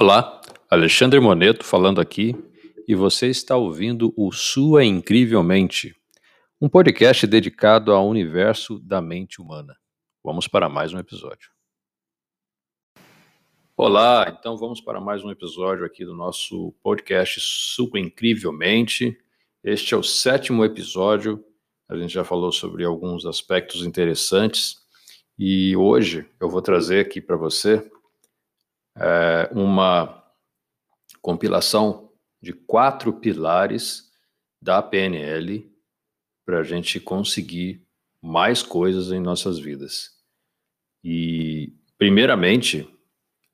Olá, Alexandre Moneto falando aqui e você está ouvindo o Sua Incrivelmente, um podcast dedicado ao universo da mente humana. Vamos para mais um episódio. Olá, então vamos para mais um episódio aqui do nosso podcast Sua Incrivelmente. Este é o sétimo episódio. A gente já falou sobre alguns aspectos interessantes e hoje eu vou trazer aqui para você é, uma compilação de quatro pilares da PNL para a gente conseguir mais coisas em nossas vidas. E, primeiramente,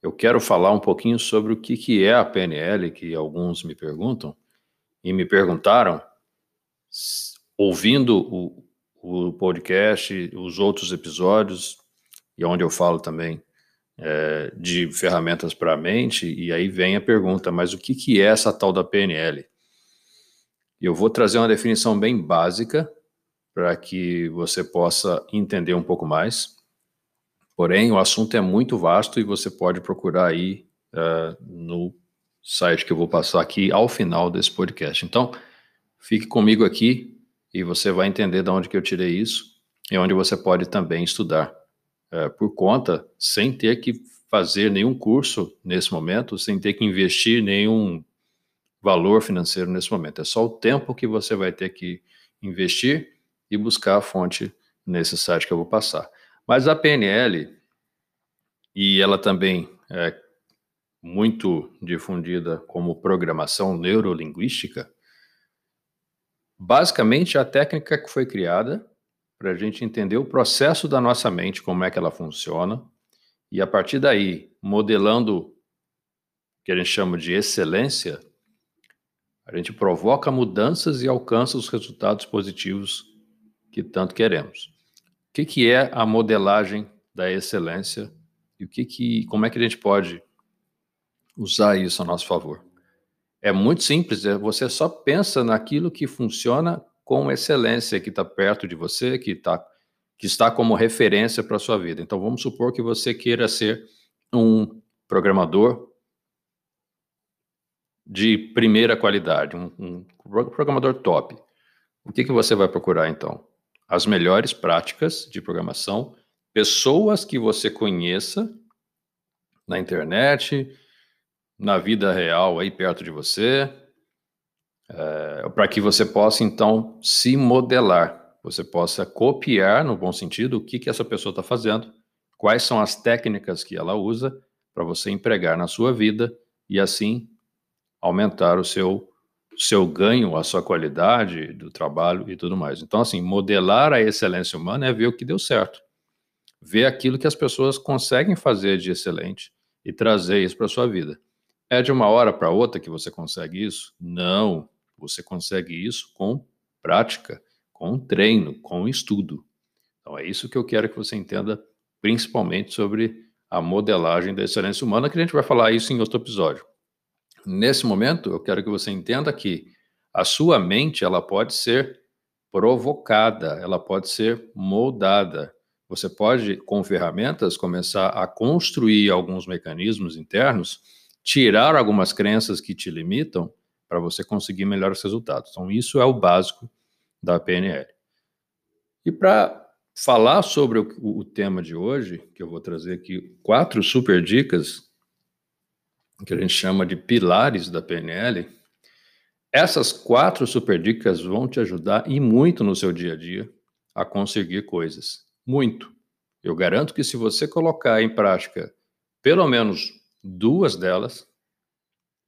eu quero falar um pouquinho sobre o que, que é a PNL, que alguns me perguntam, e me perguntaram, ouvindo o, o podcast, os outros episódios, e onde eu falo também é, de ferramentas para a mente, e aí vem a pergunta: mas o que, que é essa tal da PNL? Eu vou trazer uma definição bem básica para que você possa entender um pouco mais. Porém, o assunto é muito vasto e você pode procurar aí uh, no site que eu vou passar aqui ao final desse podcast. Então, fique comigo aqui e você vai entender de onde que eu tirei isso e onde você pode também estudar é, por conta, sem ter que fazer nenhum curso nesse momento, sem ter que investir nenhum valor financeiro nesse momento. É só o tempo que você vai ter que investir e buscar a fonte nesse site que eu vou passar. Mas a PNL, e ela também é muito difundida como programação neurolinguística, basicamente a técnica que foi criada para a gente entender o processo da nossa mente, como é que ela funciona, e a partir daí, modelando o que a gente chama de excelência, a gente provoca mudanças e alcança os resultados positivos que tanto queremos. O que, que é a modelagem da excelência e o que que, como é que a gente pode usar isso a nosso favor? É muito simples, é, você só pensa naquilo que funciona com excelência que está perto de você, que, tá, que está como referência para a sua vida. Então, vamos supor que você queira ser um programador de primeira qualidade, um, um programador top. O que, que você vai procurar então? As melhores práticas de programação, pessoas que você conheça na internet, na vida real aí perto de você, é, para que você possa então se modelar, você possa copiar, no bom sentido, o que, que essa pessoa está fazendo, quais são as técnicas que ela usa para você empregar na sua vida e assim aumentar o seu seu ganho, a sua qualidade do trabalho e tudo mais. Então, assim, modelar a excelência humana é ver o que deu certo, ver aquilo que as pessoas conseguem fazer de excelente e trazer isso para sua vida. É de uma hora para outra que você consegue isso? Não. Você consegue isso com prática, com treino, com estudo. Então é isso que eu quero que você entenda, principalmente sobre a modelagem da excelência humana, que a gente vai falar isso em outro episódio. Nesse momento, eu quero que você entenda que a sua mente ela pode ser provocada, ela pode ser moldada. Você pode, com ferramentas, começar a construir alguns mecanismos internos, tirar algumas crenças que te limitam para você conseguir melhores resultados. Então, isso é o básico da PNL. E para falar sobre o, o, tema de hoje, que eu vou trazer aqui quatro super dicas, que a gente chama de pilares da PNL, essas quatro super dicas vão te ajudar e muito no seu dia a dia a conseguir coisas. Muito. Eu garanto que se você colocar em prática pelo menos duas delas,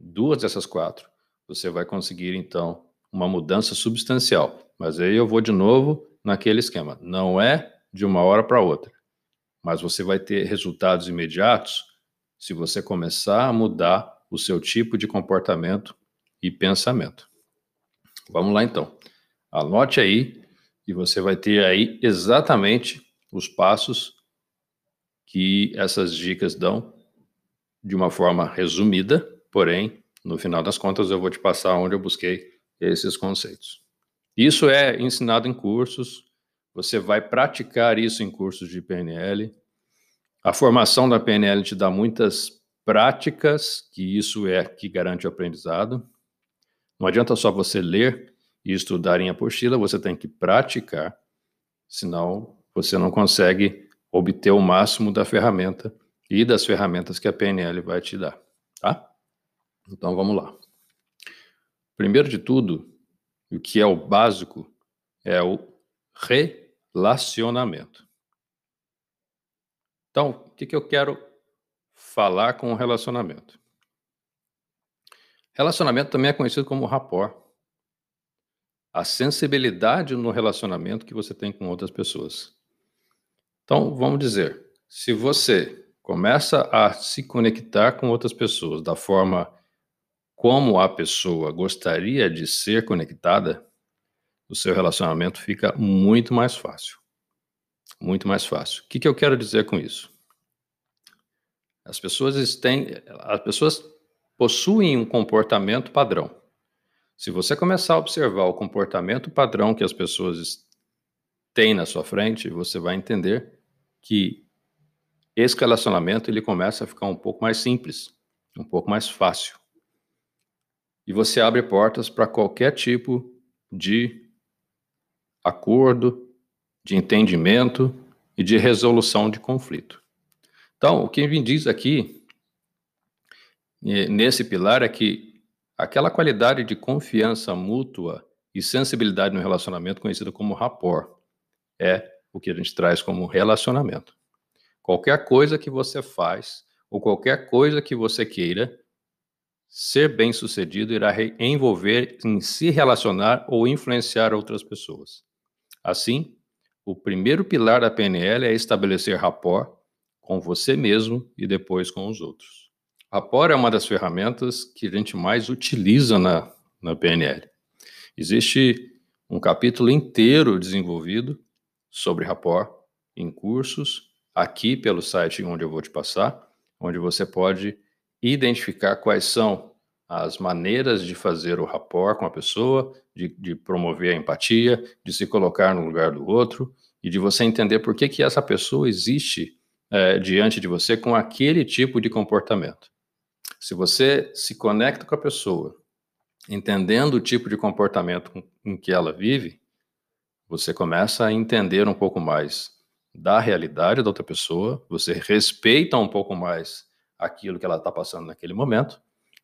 duas dessas quatro, você vai conseguir então uma mudança substancial. Mas aí eu vou de novo naquele esquema. Não é de uma hora para outra, mas você vai ter resultados imediatos se você começar a mudar o seu tipo de comportamento e pensamento. Vamos lá então. Anote aí e você vai ter aí exatamente os passos que essas dicas dão de uma forma resumida, porém no final das contas, eu vou te passar onde eu busquei esses conceitos. Isso é ensinado em cursos, você vai praticar isso em cursos de PNL. A formação da PNL te dá muitas práticas, que isso é que garante o aprendizado. Não adianta só você ler e estudar em apostila, você tem que praticar, senão você não consegue obter o máximo da ferramenta e das ferramentas que a PNL vai te dar? Então vamos lá. Primeiro de tudo, o que é o básico é o relacionamento. Então, o que, que eu quero falar com o relacionamento. Relacionamento também é conhecido como rapport. A sensibilidade no relacionamento que você tem com outras pessoas. Então, vamos dizer, se você começa a se conectar com outras pessoas da forma como a pessoa gostaria de ser conectada, o seu relacionamento fica muito mais fácil. Muito mais fácil. O que, que eu quero dizer com isso? As pessoas têm, as pessoas possuem um comportamento padrão. Se você começar a observar o comportamento padrão que as pessoas têm na sua frente, você vai entender que esse relacionamento ele começa a ficar um pouco mais simples, um pouco mais fácil. E você abre portas para qualquer tipo de acordo, de entendimento e de resolução de conflito. Então, o que me diz aqui, nesse pilar, é que aquela qualidade de confiança mútua e sensibilidade no relacionamento, conhecida como rapport, é o que a gente traz como relacionamento. Qualquer coisa que você faz, ou qualquer coisa que você queira, ser bem sucedido irá envolver em se relacionar ou influenciar outras pessoas. Assim, o primeiro pilar da PNL é estabelecer rapport com você mesmo e depois com os outros. Rapport é uma das ferramentas que a gente mais utiliza na, na PNL. Existe um capítulo inteiro desenvolvido sobre rapport em cursos, aqui pelo site onde eu vou te passar, onde você pode identificar quais são as maneiras de fazer o rapport com a pessoa, de, de, promover a empatia, de se colocar no lugar do outro e de você entender por que, que essa pessoa existe é, diante de você com aquele tipo de comportamento. Se você se conecta com a pessoa, entendendo o tipo de comportamento em que ela vive, você começa a entender um pouco mais da realidade da outra pessoa, você respeita um pouco mais aquilo que ela está passando naquele momento,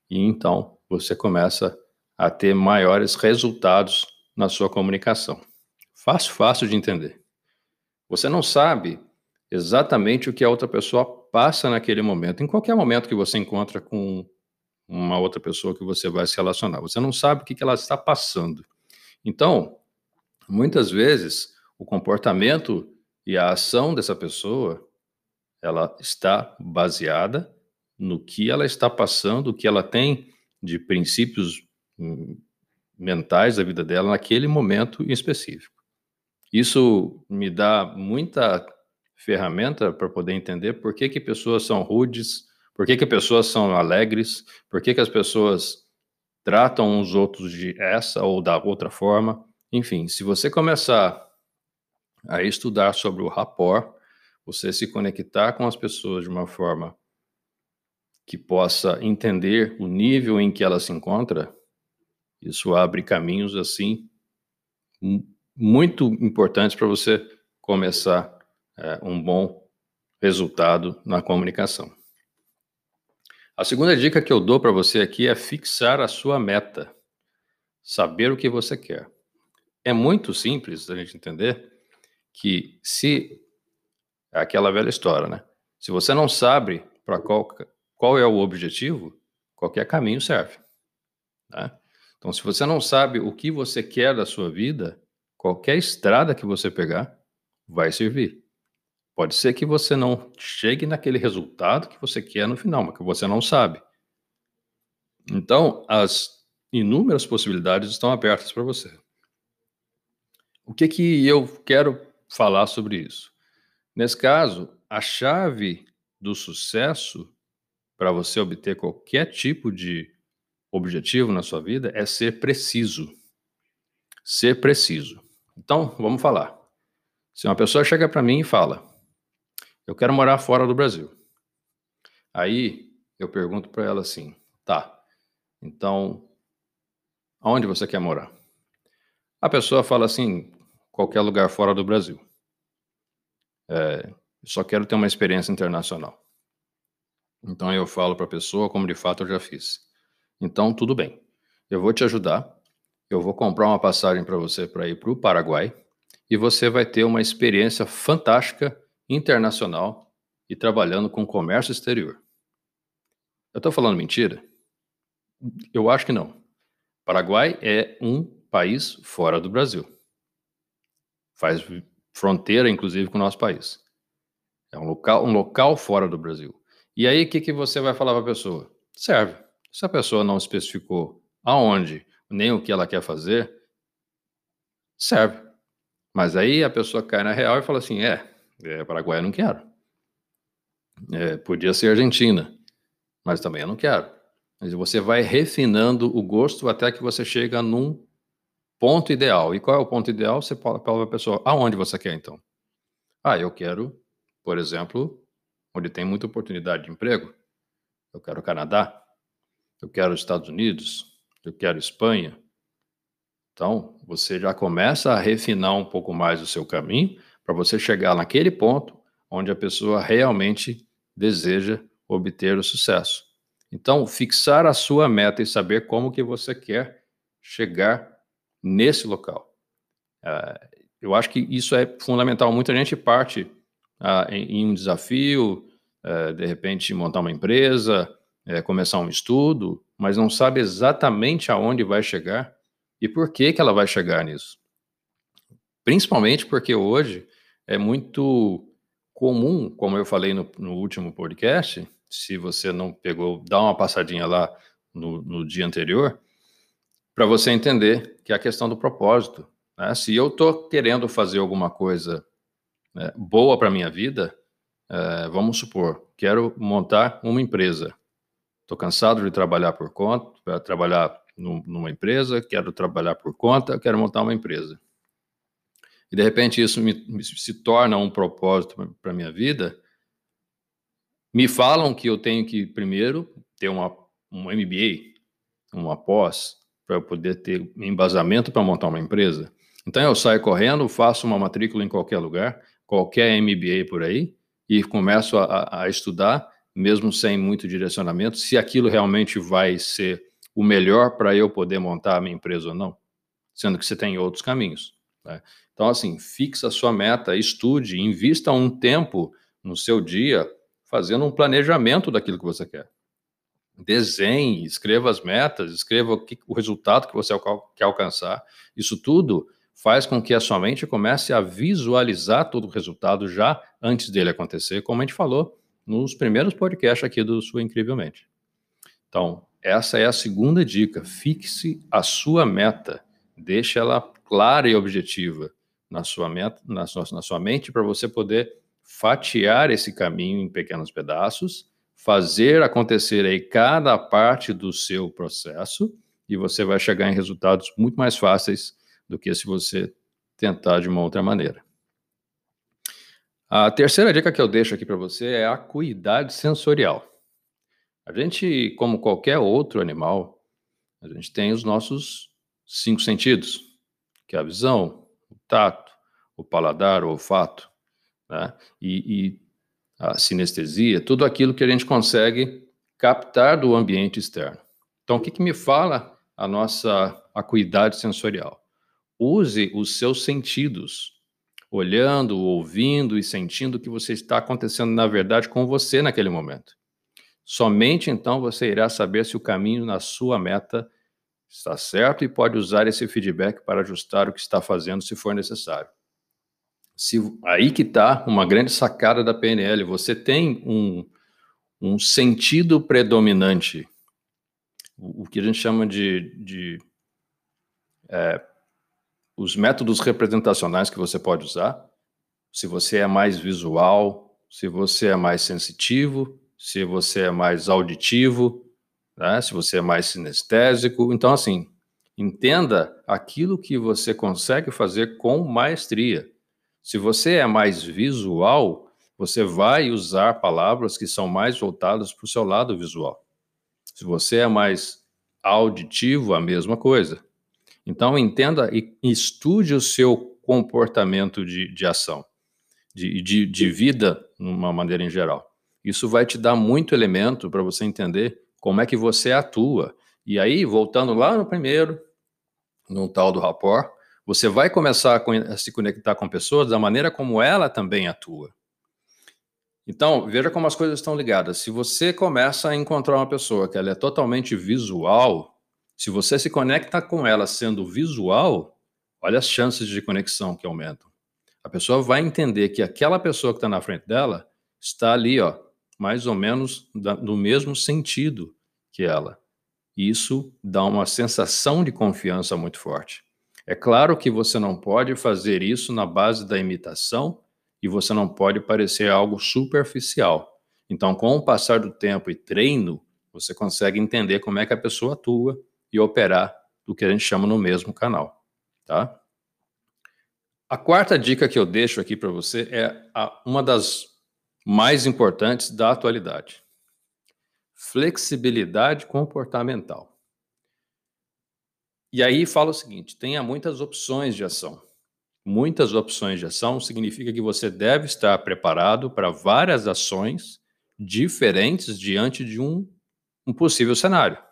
e então você começa a ter maiores resultados na sua comunicação. Fácil, fácil de entender. Você não sabe exatamente o que a outra pessoa passa naquele momento, em qualquer momento que você encontra com uma outra pessoa que você vai se relacionar. Você não sabe o que ela está passando. Então, muitas vezes, o comportamento e a ação dessa pessoa, ela está baseada no que ela está passando, o que ela tem de princípios hum, mentais da vida dela naquele momento em específico. Isso me dá muita ferramenta para poder entender por que, que pessoas são rudes, por que, que pessoas são alegres, por que, que as pessoas tratam uns outros de essa ou da outra forma. Enfim, se você começar a estudar sobre o rapport, você se conectar com as pessoas de uma forma que possa entender o nível em que ela se encontra, isso abre caminhos assim muito importantes para você começar é, um bom resultado na comunicação. A segunda dica que eu dou para você aqui é fixar a sua meta, saber o que você quer. É muito simples a gente entender que se é aquela velha história, né? Se você não sabe para qual, qual é o objetivo, qualquer caminho serve. Né? Então, se você não sabe o que você quer da sua vida, qualquer estrada que você pegar vai servir. Pode ser que você não chegue naquele resultado que você quer no final, mas que você não sabe. Então, as inúmeras possibilidades estão abertas para você. O que que eu quero falar sobre isso? Nesse caso, a chave do sucesso para você obter qualquer tipo de objetivo na sua vida é ser preciso. Ser preciso. Então, vamos falar. Se uma pessoa chega para mim e fala: eu quero morar fora do Brasil. Aí eu pergunto para ela assim: tá, então, aonde você quer morar? A pessoa fala assim: qualquer lugar fora do Brasil. É, só quero ter uma experiência internacional. Então eu falo para a pessoa como de fato eu já fiz. Então tudo bem, eu vou te ajudar. Eu vou comprar uma passagem para você para ir para o Paraguai e você vai ter uma experiência fantástica internacional e trabalhando com comércio exterior. Eu estou falando mentira? Eu acho que não. Paraguai é um país fora do Brasil. Faz fronteira, inclusive, com o nosso país. É um local, um local fora do Brasil. E aí, o que, que você vai falar para a pessoa? Serve. Se a pessoa não especificou aonde, nem o que ela quer fazer, serve. Mas aí a pessoa cai na real e fala assim: é, é Paraguai eu não quero. É, podia ser Argentina, mas também eu não quero. Mas você vai refinando o gosto até que você chega num ponto ideal. E qual é o ponto ideal? Você fala para a pessoa: aonde você quer então? Ah, eu quero, por exemplo, onde tem muita oportunidade de emprego. Eu quero o Canadá, eu quero os Estados Unidos, eu quero Espanha. Então, você já começa a refinar um pouco mais o seu caminho para você chegar naquele ponto onde a pessoa realmente deseja obter o sucesso. Então, fixar a sua meta e saber como que você quer chegar nesse local. Uh, eu acho que isso é fundamental. Muita gente parte em, um desafio, uh, de repente montar uma empresa, eh, começar um estudo, mas não sabe exatamente aonde vai chegar e por que, que ela vai chegar nisso. Principalmente porque hoje é muito comum, como eu falei no, no último podcast, se você não pegou, dá uma passadinha lá no, no dia anterior, para você entender que é a questão do propósito. Né? Se eu estou querendo fazer alguma coisa né, boa para minha vida, é, vamos supor, quero montar uma empresa. Estou cansado de trabalhar por conta, trabalhar numa empresa, quero trabalhar por conta, quero montar uma empresa. E de repente isso me, me se torna um propósito para minha vida. Me falam que eu tenho que primeiro ter uma, um MBA, uma pós, para eu poder ter embasamento para montar uma empresa. Então eu saio correndo, faço uma matrícula em qualquer lugar, qualquer MBA por aí, e começo a, a estudar, mesmo sem muito direcionamento, se aquilo realmente vai ser o melhor para eu poder montar a minha empresa ou não, sendo que você tem outros caminhos. Né? Então, assim, fixa a sua meta, estude, invista um tempo no seu dia fazendo um planejamento daquilo que você quer desenhe, escreva as metas, escreva o, que, o resultado que você quer alcançar. Isso tudo faz com que a sua mente comece a visualizar todo o resultado já antes dele acontecer, como a gente falou nos primeiros podcasts aqui do Sua Incrivelmente. Então, essa é a segunda dica. Fixe a sua meta. Deixe ela clara e objetiva na sua, meta, na sua, na sua mente para você poder fatiar esse caminho em pequenos pedaços fazer acontecer aí cada parte do seu processo e você vai chegar em resultados muito mais fáceis do que se você tentar de uma outra maneira. A terceira dica que eu deixo aqui para você é a acuidade sensorial. A gente, como qualquer outro animal, a gente tem os nossos cinco sentidos, que é a visão, o tato, o paladar, o olfato, né? E, e a sinestesia, tudo aquilo que a gente consegue captar do ambiente externo. Então, o que, que me fala a nossa acuidade sensorial? Use os seus sentidos, olhando, ouvindo e sentindo o que você está acontecendo na verdade com você naquele momento. Somente então você irá saber se o caminho na sua meta está certo e pode usar esse feedback para ajustar o que está fazendo se for necessário. Se, aí que está uma grande sacada da PNL. Você tem um, um sentido predominante, o, o, que a gente chama de, de é, os métodos representacionais que você pode usar. Se você é mais visual, se você é mais sensitivo, se você é mais auditivo, né? se você é mais sinestésico. Então, assim, entenda aquilo que você consegue fazer com maestria. Se você é mais visual, você vai usar palavras que são mais voltadas para o seu lado visual. Se você é mais auditivo, a mesma coisa. Então, entenda e estude o seu comportamento de, de ação, de, de, de vida, de uma maneira em geral. Isso vai te dar muito elemento para você entender como é que você atua. E aí, voltando lá no primeiro, no tal do rapport, você vai começar a se conectar com pessoas da maneira como ela também atua. Então, veja como as coisas estão ligadas. Se você começa a encontrar uma pessoa que ela é totalmente visual, se você se conecta com ela sendo visual, olha as chances de conexão que aumentam. A pessoa vai entender que aquela pessoa que está na frente dela está ali, ó, mais ou menos no mesmo sentido que ela. Isso dá uma sensação de confiança muito forte. É claro que você não pode fazer isso na base da imitação e você não pode parecer algo superficial. Então, com o passar do tempo e treino, você consegue entender como é que a pessoa atua e operar do que a gente chama no mesmo canal, tá? A quarta dica que eu deixo aqui para você é a, uma das mais importantes da atualidade. Flexibilidade comportamental. E aí fala o seguinte: tenha muitas opções de ação. Muitas opções de ação significa que você deve estar preparado para várias ações diferentes diante de um, um possível cenário.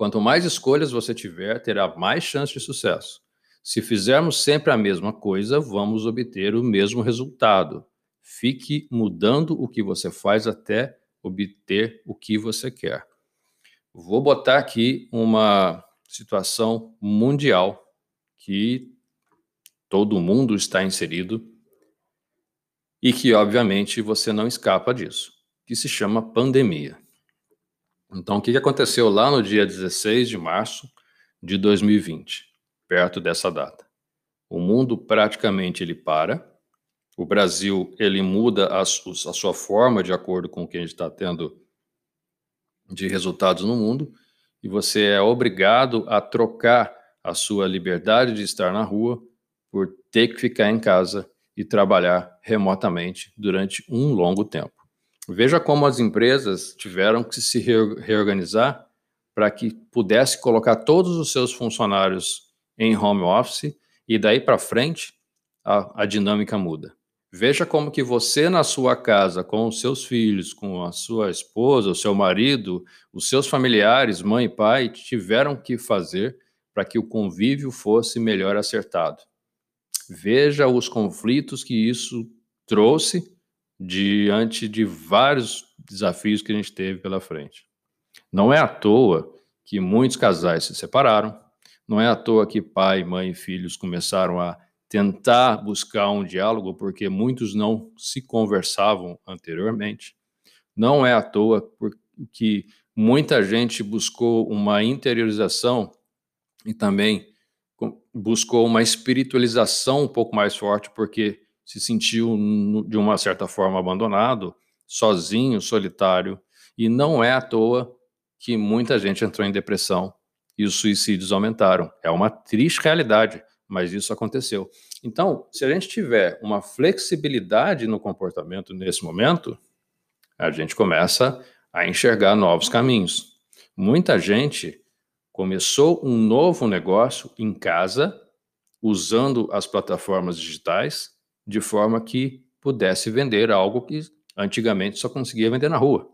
Quanto mais escolhas você tiver, terá mais chance de sucesso. Se fizermos sempre a mesma coisa, vamos obter o mesmo resultado. Fique mudando o que você faz até obter o que você quer. Vou botar aqui uma situação mundial que todo mundo está inserido e que, obviamente, você não escapa disso, que se chama pandemia. Então, o que aconteceu lá no dia 16 de março de 2020, perto dessa data? O mundo praticamente ele para, o Brasil ele muda a, a sua forma de acordo com o que a gente está tendo de resultados no mundo, e você é obrigado a trocar a sua liberdade de estar na rua por ter que ficar em casa e trabalhar remotamente durante um longo tempo. Veja como as empresas tiveram que se reorganizar para que pudesse colocar todos os seus funcionários em home office e daí para frente a, a dinâmica muda. Veja como que você na sua casa, com os seus filhos, com a sua esposa, o seu marido, os seus familiares, mãe e pai, tiveram que fazer para que o convívio fosse melhor acertado. Veja os conflitos que isso trouxe diante de vários desafios que a gente teve pela frente. Não é à toa que muitos casais se separaram, não é à toa que pai, mãe e filhos começaram a tentar buscar um diálogo, porque muitos não se conversavam anteriormente. Não é à toa que muita gente buscou uma interiorização e também buscou uma espiritualização um pouco mais forte, porque se sentiu, de uma certa forma, abandonado, sozinho, solitário. E não é à toa que muita gente entrou em depressão e os suicídios aumentaram. É uma triste realidade mas isso aconteceu. Então, se a gente tiver uma flexibilidade no comportamento nesse momento, a gente começa a enxergar novos caminhos. Muita gente começou um novo negócio em casa, usando as plataformas digitais, de forma que pudesse vender algo que antigamente só conseguia vender na rua.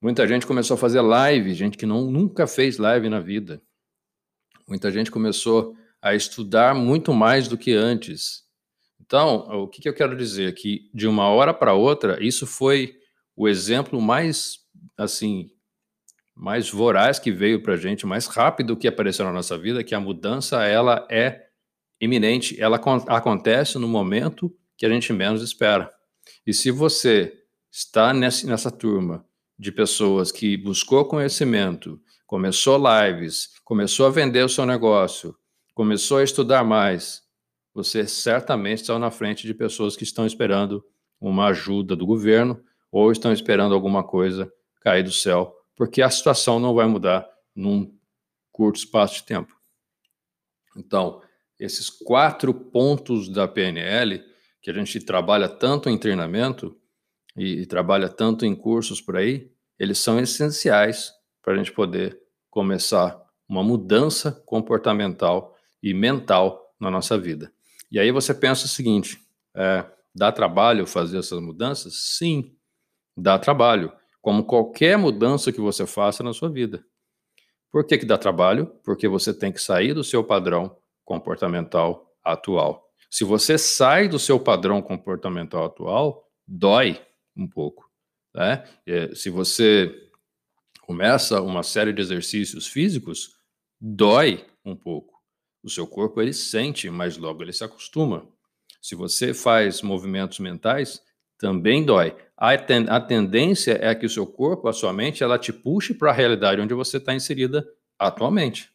Muita gente começou a fazer live, gente que não, nunca fez live na vida. Muita gente começou a estudar muito mais do que antes. Então, o que, que eu quero dizer? Que de uma hora para outra, isso foi o exemplo mais, assim, mais voraz que veio para a gente, mais rápido que apareceu na nossa vida, que a mudança, ela é iminente, ela acontece no momento que a gente menos espera. E se você está nessa, turma de pessoas que buscou conhecimento, começou lives, começou a vender o seu negócio, começou a estudar mais, você certamente está na frente de pessoas que estão esperando uma ajuda do governo ou estão esperando alguma coisa cair do céu, porque a situação não vai mudar num curto espaço de tempo. Então, esses quatro pontos da PNL, que a gente trabalha tanto em treinamento e, e trabalha tanto em cursos por aí, eles são essenciais para a gente poder começar uma mudança comportamental e mental na nossa vida. E aí você pensa o seguinte: é, dá trabalho fazer essas mudanças? Sim, dá trabalho, como qualquer mudança que você faça na sua vida. Por que, que dá trabalho? Porque você tem que sair do seu padrão comportamental atual. Se você sai do seu padrão comportamental atual, dói um pouco. Né? Se você começa uma série de exercícios físicos, dói um pouco. O seu corpo ele sente, mas logo ele se acostuma. Se você faz movimentos mentais, também dói. A, ten a tendência é que o seu corpo, a sua mente, ela te puxe para a realidade onde você está inserida atualmente.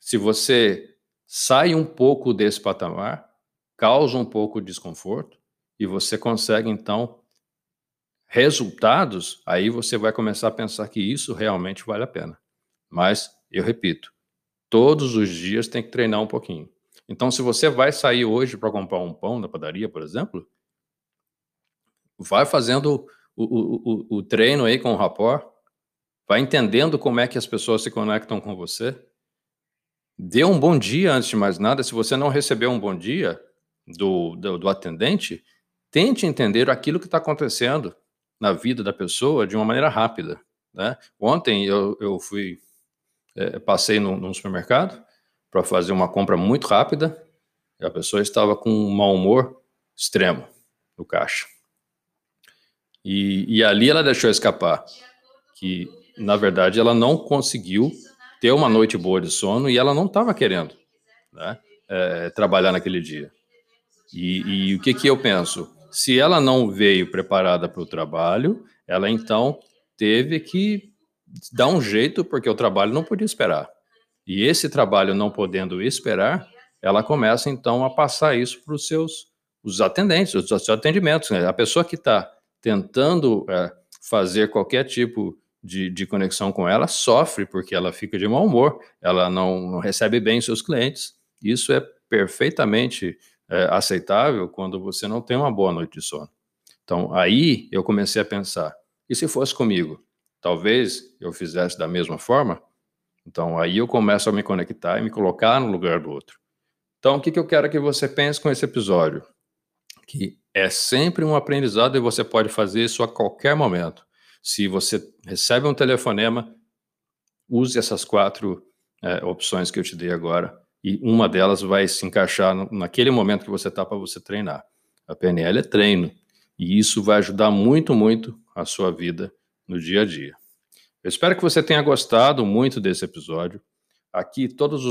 Se você sai um pouco desse patamar, causa um pouco de desconforto e você consegue então resultados, aí você vai começar a pensar que isso realmente vale a pena. Mas eu repito, todos os dias tem que treinar um pouquinho. Então, se você vai sair hoje para comprar um pão na padaria, por exemplo, vai fazendo o, o, o, o treino aí com o rapport, vai entendendo como é que as pessoas se conectam com você. Dê um bom dia antes de mais nada. Se você não recebeu um bom dia do, do, do atendente, tente entender aquilo que está acontecendo na vida da pessoa de uma maneira rápida. Né? Ontem eu, eu fui, é, passei num, num supermercado para fazer uma compra muito rápida e a pessoa estava com um mau humor extremo no caixa. E, e ali ela deixou escapar que, na verdade, ela não conseguiu ter uma noite boa de sono e ela não estava querendo né, é, trabalhar naquele dia. E, e, o que, que eu penso? Se ela não veio preparada para o trabalho, ela então teve que dar um jeito, porque o trabalho não podia esperar. E esse trabalho não podendo esperar, ela começa então a passar isso para os seus os atendentes, os seus atendimentos. Né? A pessoa que está tentando é, fazer qualquer tipo de, de, conexão com ela sofre porque ela fica de mau humor, ela não, não recebe bem seus clientes. Isso é perfeitamente é, aceitável quando você não tem uma boa noite de sono. Então, aí eu comecei a pensar: e se fosse comigo? Talvez eu fizesse da mesma forma? Então, aí eu começo a me conectar e me colocar no lugar do outro. Então, o que, que eu quero que você pense com esse episódio? Que é sempre um aprendizado e você pode fazer isso a qualquer momento. Se você recebe um telefonema, use essas quatro é, opções que eu te dei agora e uma delas vai se encaixar naquele momento que você está para você treinar. A PNL é treino e isso vai ajudar muito, muito a sua vida no dia a dia. Eu espero que você tenha gostado muito desse episódio. Aqui todas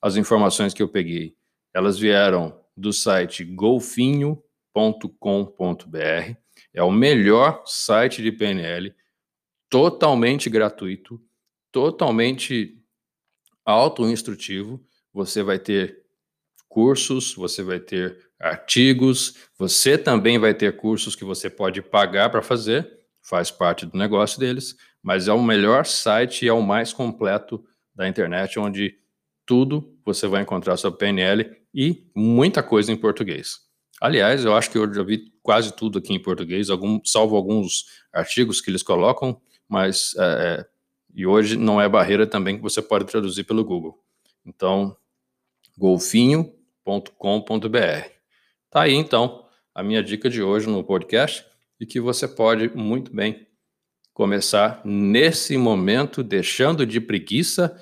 as informações que eu peguei, elas vieram do site golfinho.com.br. É o melhor site de PNL, totalmente gratuito, totalmente auto-instrutivo. Você vai ter cursos, você vai ter artigos, você também vai ter cursos que você pode pagar para fazer, faz parte do negócio deles, mas é o melhor site e é o mais completo da internet, onde tudo você vai encontrar sobre PNL e muita coisa em português. Aliás, eu acho que eu já vi quase tudo aqui em português, algum, salvo alguns artigos que eles colocam, mas é, é, e hoje não é barreira também que você pode traduzir pelo Google. Então, golfinho.com.br. Tá aí então a minha dica de hoje no podcast e que você pode muito bem começar nesse momento deixando de preguiça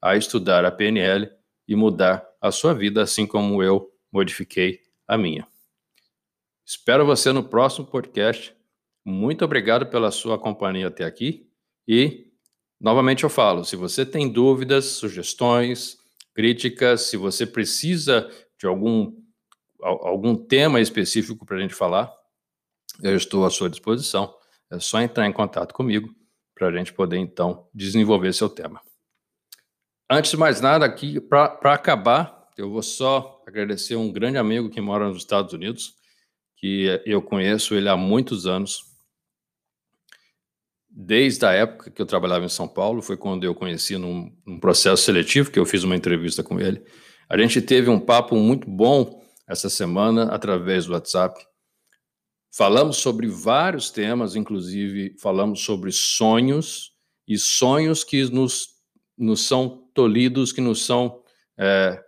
a estudar a PNL e mudar a sua vida assim como eu modifiquei a minha. Espero você no próximo podcast. Muito obrigado pela sua companhia até aqui. E, novamente, eu falo: se você tem dúvidas, sugestões, críticas, se você precisa de algum, algum tema específico para a gente falar, eu estou à sua disposição. É só entrar em contato comigo para a gente poder, então, desenvolver seu tema. Antes de mais nada, aqui, para acabar, eu vou só agradecer um grande amigo que mora nos Estados Unidos que eu conheço ele há muitos anos. Desde a época que eu trabalhava em São Paulo, foi quando eu conheci num, num processo seletivo, que eu fiz uma entrevista com ele. A gente teve um papo muito bom essa semana através do WhatsApp. Falamos sobre vários temas, inclusive falamos sobre sonhos e sonhos que nos, nos são tolhidos, que nos são é,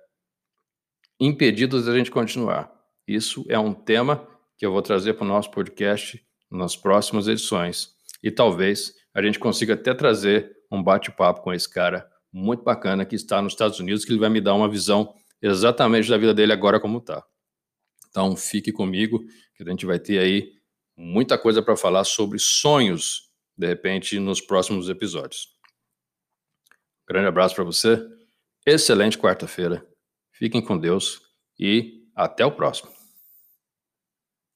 impedidos de a gente continuar. Isso é um tema que eu vou trazer para o nosso podcast nas próximas edições. E talvez a gente consiga até trazer um bate-papo com esse cara muito bacana que está nos Estados Unidos, que ele vai me dar uma visão exatamente da vida dele agora como está. Então fique comigo, que a gente vai ter aí muita coisa para falar sobre sonhos, de repente, nos próximos episódios. Grande abraço para você, excelente quarta-feira, fiquem com Deus e até o próximo.